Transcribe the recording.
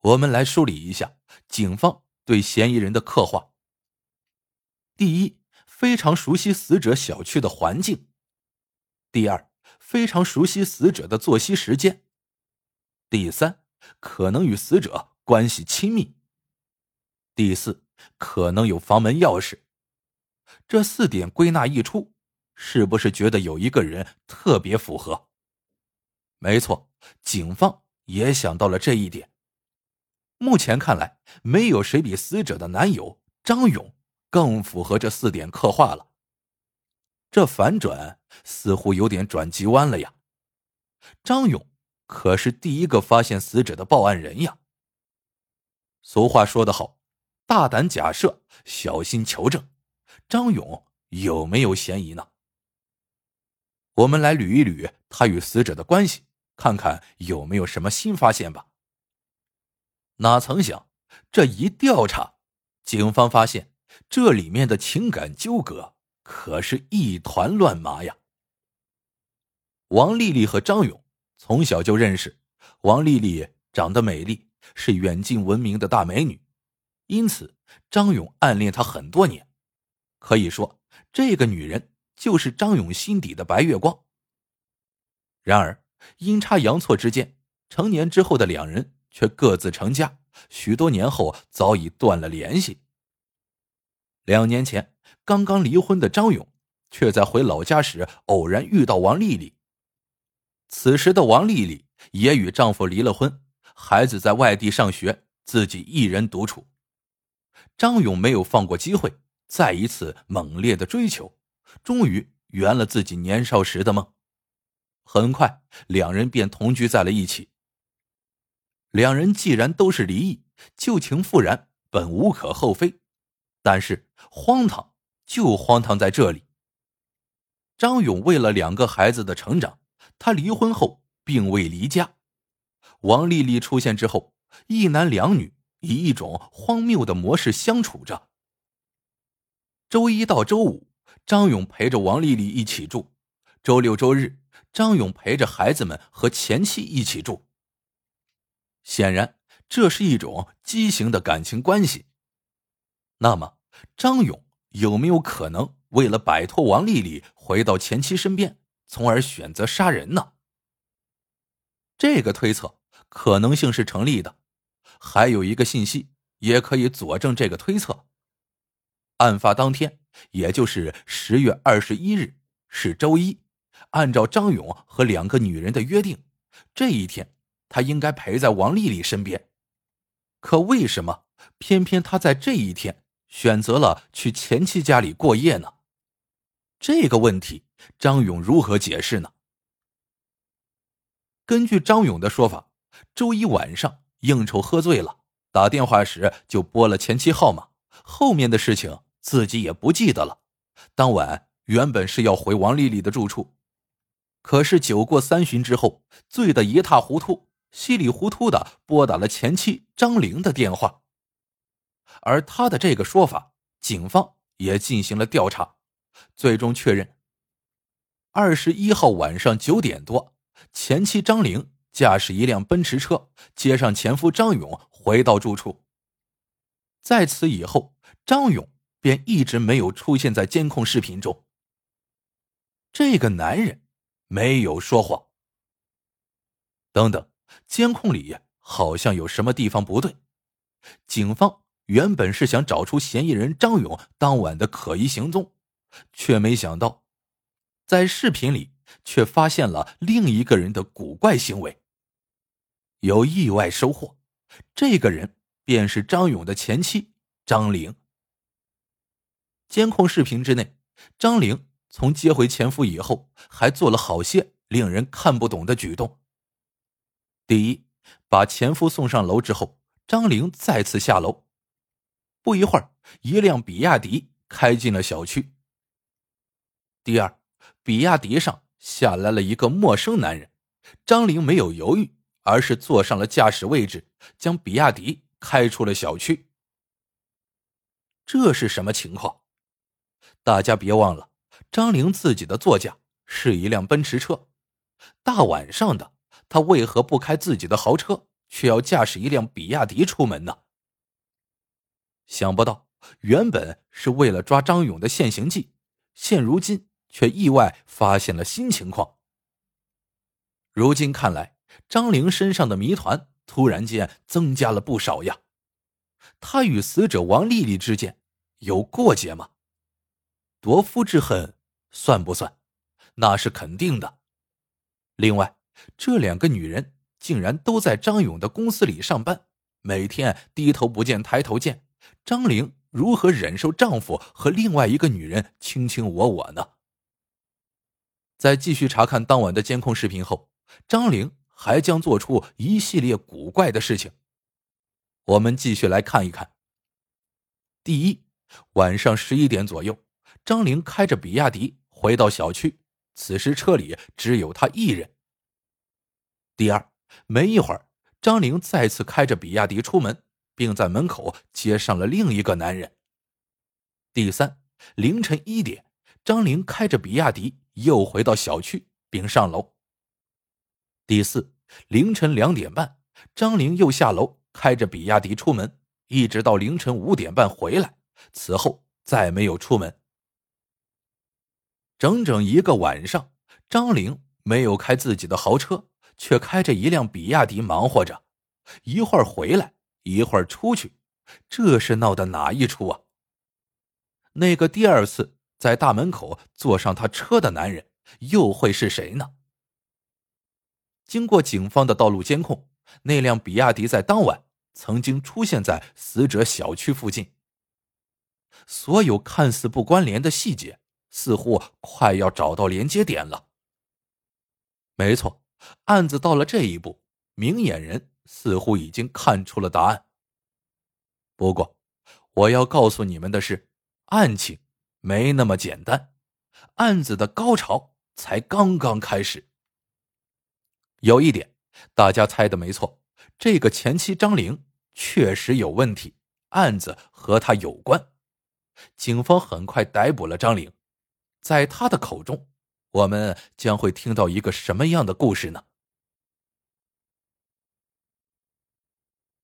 我们来梳理一下警方对嫌疑人的刻画。第一，非常熟悉死者小区的环境；第二，非常熟悉死者的作息时间；第三，可能与死者关系亲密；第四，可能有房门钥匙。这四点归纳一出，是不是觉得有一个人特别符合？没错，警方也想到了这一点。目前看来，没有谁比死者的男友张勇更符合这四点刻画了。这反转似乎有点转急弯了呀！张勇可是第一个发现死者的报案人呀。俗话说得好，大胆假设，小心求证。张勇有没有嫌疑呢？我们来捋一捋他与死者的关系，看看有没有什么新发现吧。哪曾想，这一调查，警方发现这里面的情感纠葛可是一团乱麻呀。王丽丽和张勇从小就认识，王丽丽长得美丽，是远近闻名的大美女，因此张勇暗恋她很多年。可以说，这个女人就是张勇心底的白月光。然而，阴差阳错之间，成年之后的两人。却各自成家，许多年后早已断了联系。两年前刚刚离婚的张勇，却在回老家时偶然遇到王丽丽。此时的王丽丽也与丈夫离了婚，孩子在外地上学，自己一人独处。张勇没有放过机会，再一次猛烈的追求，终于圆了自己年少时的梦。很快，两人便同居在了一起。两人既然都是离异，旧情复燃本无可厚非，但是荒唐就荒唐在这里。张勇为了两个孩子的成长，他离婚后并未离家。王丽丽出现之后，一男两女以一种荒谬的模式相处着。周一到周五，张勇陪着王丽丽一起住；周六周日，张勇陪着孩子们和前妻一起住。显然，这是一种畸形的感情关系。那么，张勇有没有可能为了摆脱王丽丽，回到前妻身边，从而选择杀人呢？这个推测可能性是成立的。还有一个信息也可以佐证这个推测：案发当天，也就是十月二十一日，是周一。按照张勇和两个女人的约定，这一天。他应该陪在王丽丽身边，可为什么偏偏他在这一天选择了去前妻家里过夜呢？这个问题，张勇如何解释呢？根据张勇的说法，周一晚上应酬喝醉了，打电话时就拨了前妻号码，后面的事情自己也不记得了。当晚原本是要回王丽丽的住处，可是酒过三巡之后，醉得一塌糊涂。稀里糊涂的拨打了前妻张玲的电话，而他的这个说法，警方也进行了调查，最终确认：二十一号晚上九点多，前妻张玲驾驶一辆奔驰车接上前夫张勇回到住处。在此以后，张勇便一直没有出现在监控视频中。这个男人没有说谎。等等。监控里好像有什么地方不对，警方原本是想找出嫌疑人张勇当晚的可疑行踪，却没想到，在视频里却发现了另一个人的古怪行为。有意外收获，这个人便是张勇的前妻张玲。监控视频之内，张玲从接回前夫以后，还做了好些令人看不懂的举动。第一，把前夫送上楼之后，张玲再次下楼。不一会儿，一辆比亚迪开进了小区。第二，比亚迪上下来了一个陌生男人，张玲没有犹豫，而是坐上了驾驶位置，将比亚迪开出了小区。这是什么情况？大家别忘了，张玲自己的座驾是一辆奔驰车，大晚上的。他为何不开自己的豪车，却要驾驶一辆比亚迪出门呢？想不到，原本是为了抓张勇的现行计，现如今却意外发现了新情况。如今看来，张玲身上的谜团突然间增加了不少呀。他与死者王丽丽之间有过节吗？夺夫之恨算不算？那是肯定的。另外，这两个女人竟然都在张勇的公司里上班，每天低头不见抬头见。张玲如何忍受丈夫和另外一个女人卿卿我我呢？在继续查看当晚的监控视频后，张玲还将做出一系列古怪的事情。我们继续来看一看。第一，晚上十一点左右，张玲开着比亚迪回到小区，此时车里只有她一人。第二，没一会儿，张玲再次开着比亚迪出门。并在门口接上了另一个男人。第三，凌晨一点，张玲开着比亚迪又回到小区，并上楼。第四，凌晨两点半，张玲又下楼开着比亚迪出门，一直到凌晨五点半回来，此后再没有出门。整整一个晚上，张玲没有开自己的豪车，却开着一辆比亚迪忙活着，一会儿回来。一会儿出去，这是闹的哪一出啊？那个第二次在大门口坐上他车的男人又会是谁呢？经过警方的道路监控，那辆比亚迪在当晚曾经出现在死者小区附近。所有看似不关联的细节，似乎快要找到连接点了。没错，案子到了这一步，明眼人。似乎已经看出了答案。不过，我要告诉你们的是，案情没那么简单，案子的高潮才刚刚开始。有一点，大家猜的没错，这个前妻张玲确实有问题，案子和她有关。警方很快逮捕了张玲，在她的口中，我们将会听到一个什么样的故事呢？